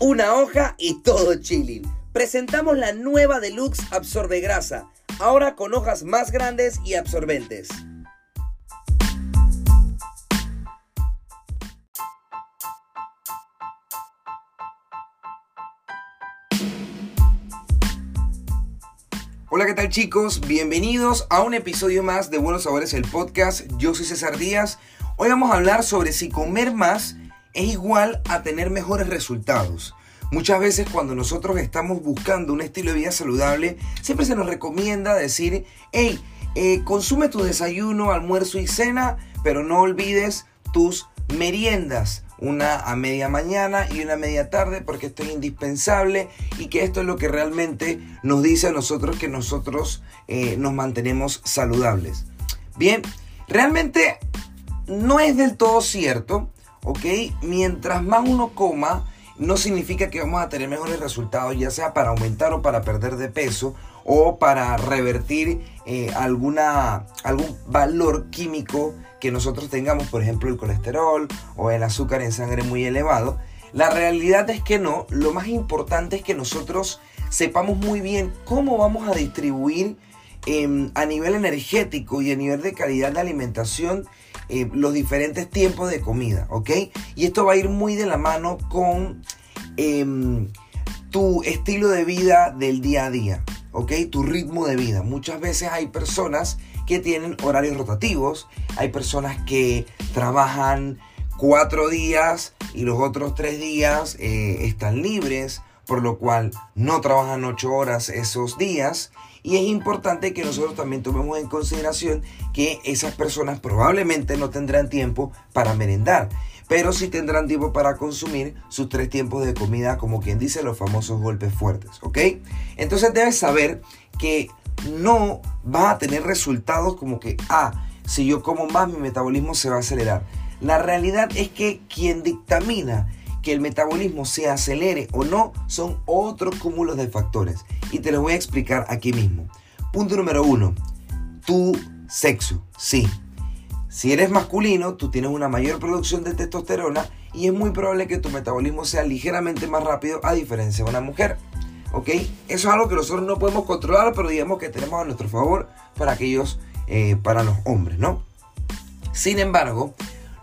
Una hoja y todo chilling. Presentamos la nueva Deluxe Absorbe Grasa, ahora con hojas más grandes y absorbentes. Hola, ¿qué tal chicos? Bienvenidos a un episodio más de Buenos Sabores, el podcast. Yo soy César Díaz. Hoy vamos a hablar sobre si comer más es igual a tener mejores resultados. Muchas veces cuando nosotros estamos buscando un estilo de vida saludable, siempre se nos recomienda decir, hey, eh, consume tu desayuno, almuerzo y cena, pero no olvides tus meriendas, una a media mañana y una a media tarde, porque esto es indispensable y que esto es lo que realmente nos dice a nosotros que nosotros eh, nos mantenemos saludables. Bien, realmente no es del todo cierto ¿ok? Mientras más uno coma, no significa que vamos a tener mejores resultados, ya sea para aumentar o para perder de peso o para revertir eh, alguna, algún valor químico que nosotros tengamos, por ejemplo el colesterol o el azúcar en sangre muy elevado. La realidad es que no, lo más importante es que nosotros sepamos muy bien cómo vamos a distribuir em, a nivel energético y a nivel de calidad de alimentación eh, los diferentes tiempos de comida, ¿ok? Y esto va a ir muy de la mano con em, tu estilo de vida del día a día, ¿ok? Tu ritmo de vida. Muchas veces hay personas que tienen horarios rotativos, hay personas que trabajan cuatro días y los otros tres días eh, están libres, por lo cual no trabajan ocho horas esos días y es importante que nosotros también tomemos en consideración que esas personas probablemente no tendrán tiempo para merendar, pero sí tendrán tiempo para consumir sus tres tiempos de comida, como quien dice, los famosos golpes fuertes, ¿ok? Entonces debes saber que no va a tener resultados como que, ah, si yo como más, mi metabolismo se va a acelerar. La realidad es que quien dictamina que el metabolismo se acelere o no son otros cúmulos de factores. Y te los voy a explicar aquí mismo. Punto número uno, tu sexo. Sí, si eres masculino, tú tienes una mayor producción de testosterona y es muy probable que tu metabolismo sea ligeramente más rápido a diferencia de una mujer. ¿Ok? Eso es algo que nosotros no podemos controlar, pero digamos que tenemos a nuestro favor para aquellos, eh, para los hombres, ¿no? Sin embargo,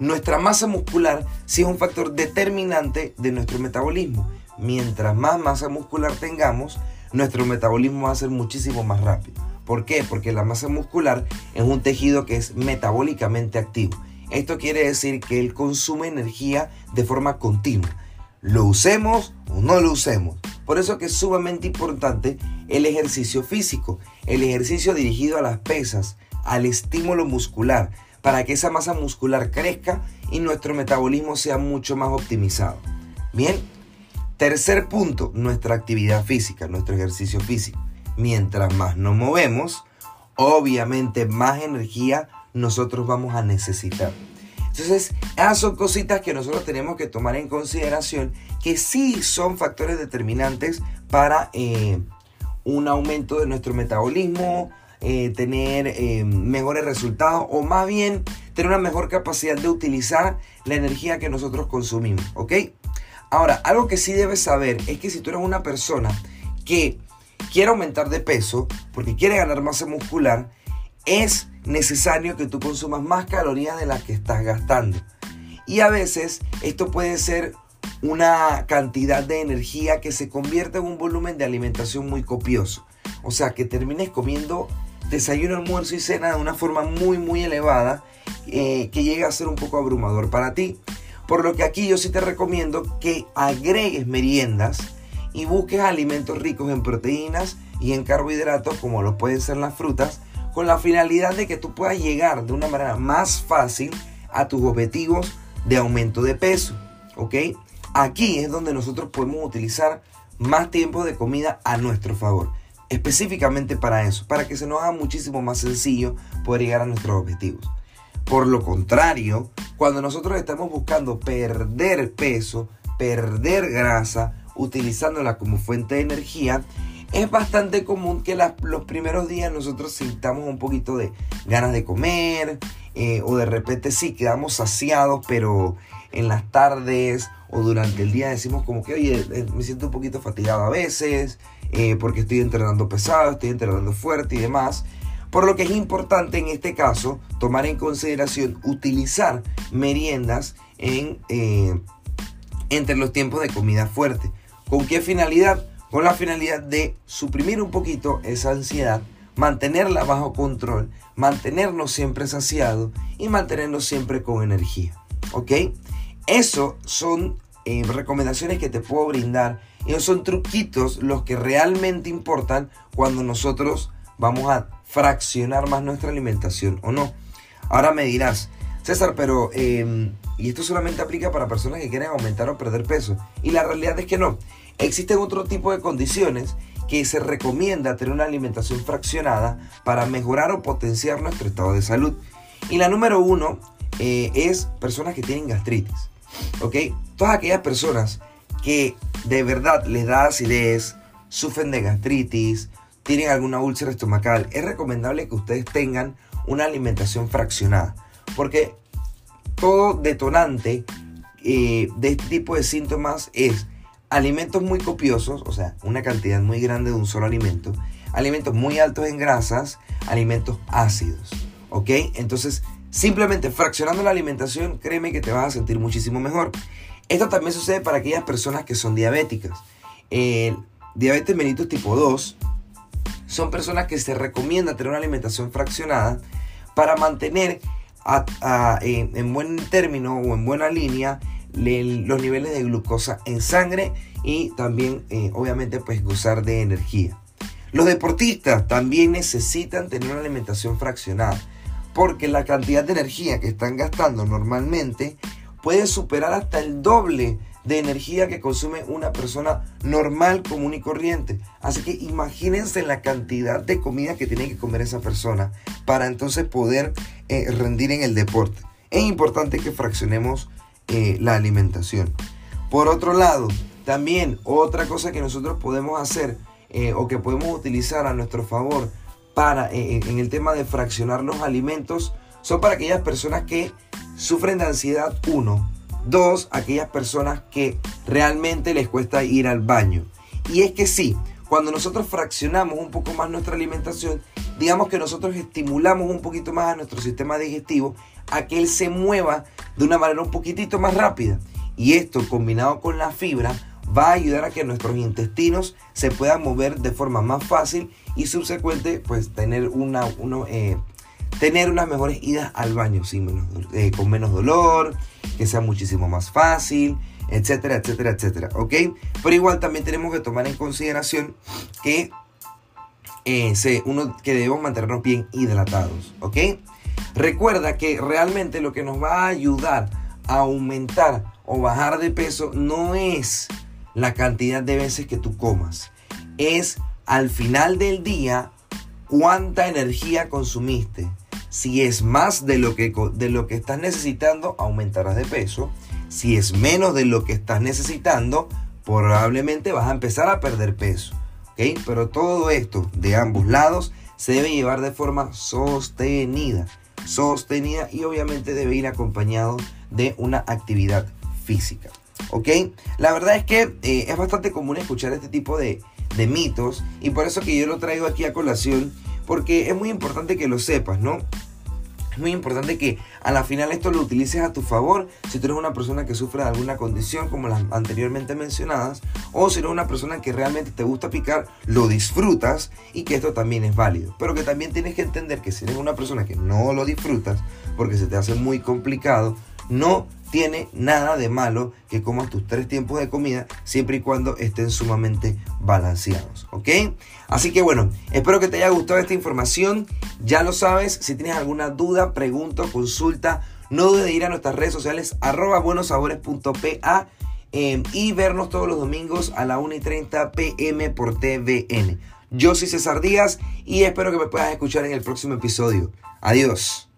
nuestra masa muscular sí es un factor determinante de nuestro metabolismo. Mientras más masa muscular tengamos, nuestro metabolismo va a ser muchísimo más rápido. ¿Por qué? Porque la masa muscular es un tejido que es metabólicamente activo. Esto quiere decir que él consume energía de forma continua. Lo usemos o no lo usemos. Por eso que es sumamente importante el ejercicio físico, el ejercicio dirigido a las pesas, al estímulo muscular para que esa masa muscular crezca y nuestro metabolismo sea mucho más optimizado. Bien, tercer punto, nuestra actividad física, nuestro ejercicio físico. Mientras más nos movemos, obviamente más energía nosotros vamos a necesitar. Entonces, esas son cositas que nosotros tenemos que tomar en consideración que sí son factores determinantes para eh, un aumento de nuestro metabolismo, eh, tener eh, mejores resultados o más bien tener una mejor capacidad de utilizar la energía que nosotros consumimos, ¿ok? Ahora, algo que sí debes saber es que si tú eres una persona que quiere aumentar de peso porque quiere ganar masa muscular, es necesario que tú consumas más calorías de las que estás gastando. Y a veces esto puede ser una cantidad de energía que se convierte en un volumen de alimentación muy copioso. O sea, que termines comiendo desayuno, almuerzo y cena de una forma muy muy elevada eh, que llega a ser un poco abrumador para ti. Por lo que aquí yo sí te recomiendo que agregues meriendas y busques alimentos ricos en proteínas y en carbohidratos como lo pueden ser las frutas con la finalidad de que tú puedas llegar de una manera más fácil a tus objetivos de aumento de peso. ¿Ok? aquí es donde nosotros podemos utilizar más tiempo de comida a nuestro favor. Específicamente para eso, para que se nos haga muchísimo más sencillo poder llegar a nuestros objetivos. Por lo contrario, cuando nosotros estamos buscando perder peso, perder grasa, utilizándola como fuente de energía, es bastante común que los primeros días nosotros sintamos un poquito de ganas de comer eh, o de repente sí quedamos saciados, pero en las tardes o durante el día decimos como que, oye, eh, me siento un poquito fatigado a veces eh, porque estoy entrenando pesado, estoy entrenando fuerte y demás. Por lo que es importante en este caso tomar en consideración utilizar meriendas en, entre los tiempos de comida fuerte. ¿Con qué finalidad? Con la finalidad de suprimir un poquito esa ansiedad, mantenerla bajo control, mantenernos siempre saciados y mantenernos siempre con energía. ¿Ok? Eso son eh, recomendaciones que te puedo brindar. Y son truquitos los que realmente importan cuando nosotros vamos a fraccionar más nuestra alimentación o no. Ahora me dirás, César, pero, em, y esto solamente aplica para personas que quieren aumentar o perder peso. Y la realidad es que no. Existen otro tipo de condiciones que se recomienda tener una alimentación fraccionada para mejorar o potenciar nuestro estado de salud. Y la número uno eh, es personas que tienen gastritis. ¿Ok? Todas aquellas personas que de verdad les da acidez, sufren de gastritis, tienen alguna úlcera estomacal, es recomendable que ustedes tengan una alimentación fraccionada. Porque todo detonante eh, de este tipo de síntomas es alimentos muy copiosos, o sea, una cantidad muy grande de un solo alimento, alimentos muy altos en grasas, alimentos ácidos. ¿Ok? Entonces, simplemente fraccionando la alimentación, créeme que te vas a sentir muchísimo mejor. Esto también sucede para aquellas personas que son diabéticas. El diabetes mellitus tipo 2 son personas que se recomienda tener una alimentación fraccionada para mantener en buen término o en buena línea los niveles de glucosa en sangre y también eh, obviamente pues gozar de energía. Los deportistas también necesitan tener una alimentación fraccionada porque la cantidad de energía que están gastando normalmente puede superar hasta el doble de energía que consume una persona normal, común y corriente. Así que imagínense la cantidad de comida que tiene que comer esa persona para entonces poder eh, rendir en el deporte. Es importante que fraccionemos eh, la alimentación. Por otro lado, también otra cosa que nosotros podemos hacer eh, o que podemos utilizar a nuestro favor eh, en el tema de fraccionar los alimentos son para aquellas personas que sufren de ansiedad, uno. Dos, aquellas personas que realmente les cuesta ir al baño. Y es que sí, cuando nosotros fraccionamos un poco más nuestra alimentación, digamos que nosotros estimulamos un poquito más a nuestro sistema digestivo a que él se mueva de una manera un poquitito más rápida. Y esto combinado con la fibra va a ayudar a que nuestros intestinos se puedan mover de forma más fácil y subsecuente pues tener una uno, eh, tener unas mejores idas al baño sin eh, con menos dolor que sea muchísimo más fácil etcétera etcétera etcétera ok pero igual también tenemos que tomar en consideración que eh, uno que debemos mantenernos bien hidratados ok Recuerda que realmente lo que nos va a ayudar a aumentar o bajar de peso no es la cantidad de veces que tú comas. Es al final del día cuánta energía consumiste. Si es más de lo que, de lo que estás necesitando, aumentarás de peso. Si es menos de lo que estás necesitando, probablemente vas a empezar a perder peso. Pero todo esto de ambos lados se debe llevar de forma sostenida sostenida y obviamente debe ir acompañado de una actividad física. ¿Ok? La verdad es que eh, es bastante común escuchar este tipo de, de mitos y por eso que yo lo traigo aquí a colación porque es muy importante que lo sepas, ¿no? Es muy importante que a la final esto lo utilices a tu favor si tú eres una persona que sufre de alguna condición como las anteriormente mencionadas o si eres una persona que realmente te gusta picar, lo disfrutas y que esto también es válido. Pero que también tienes que entender que si eres una persona que no lo disfrutas porque se te hace muy complicado, no tiene nada de malo que comas tus tres tiempos de comida siempre y cuando estén sumamente balanceados, ¿ok? Así que bueno, espero que te haya gustado esta información. Ya lo sabes, si tienes alguna duda, pregunta, consulta, no dudes de ir a nuestras redes sociales arroba buenosabores.pa eh, y vernos todos los domingos a la 1 y 30 pm por TVN. Yo soy César Díaz y espero que me puedas escuchar en el próximo episodio. Adiós.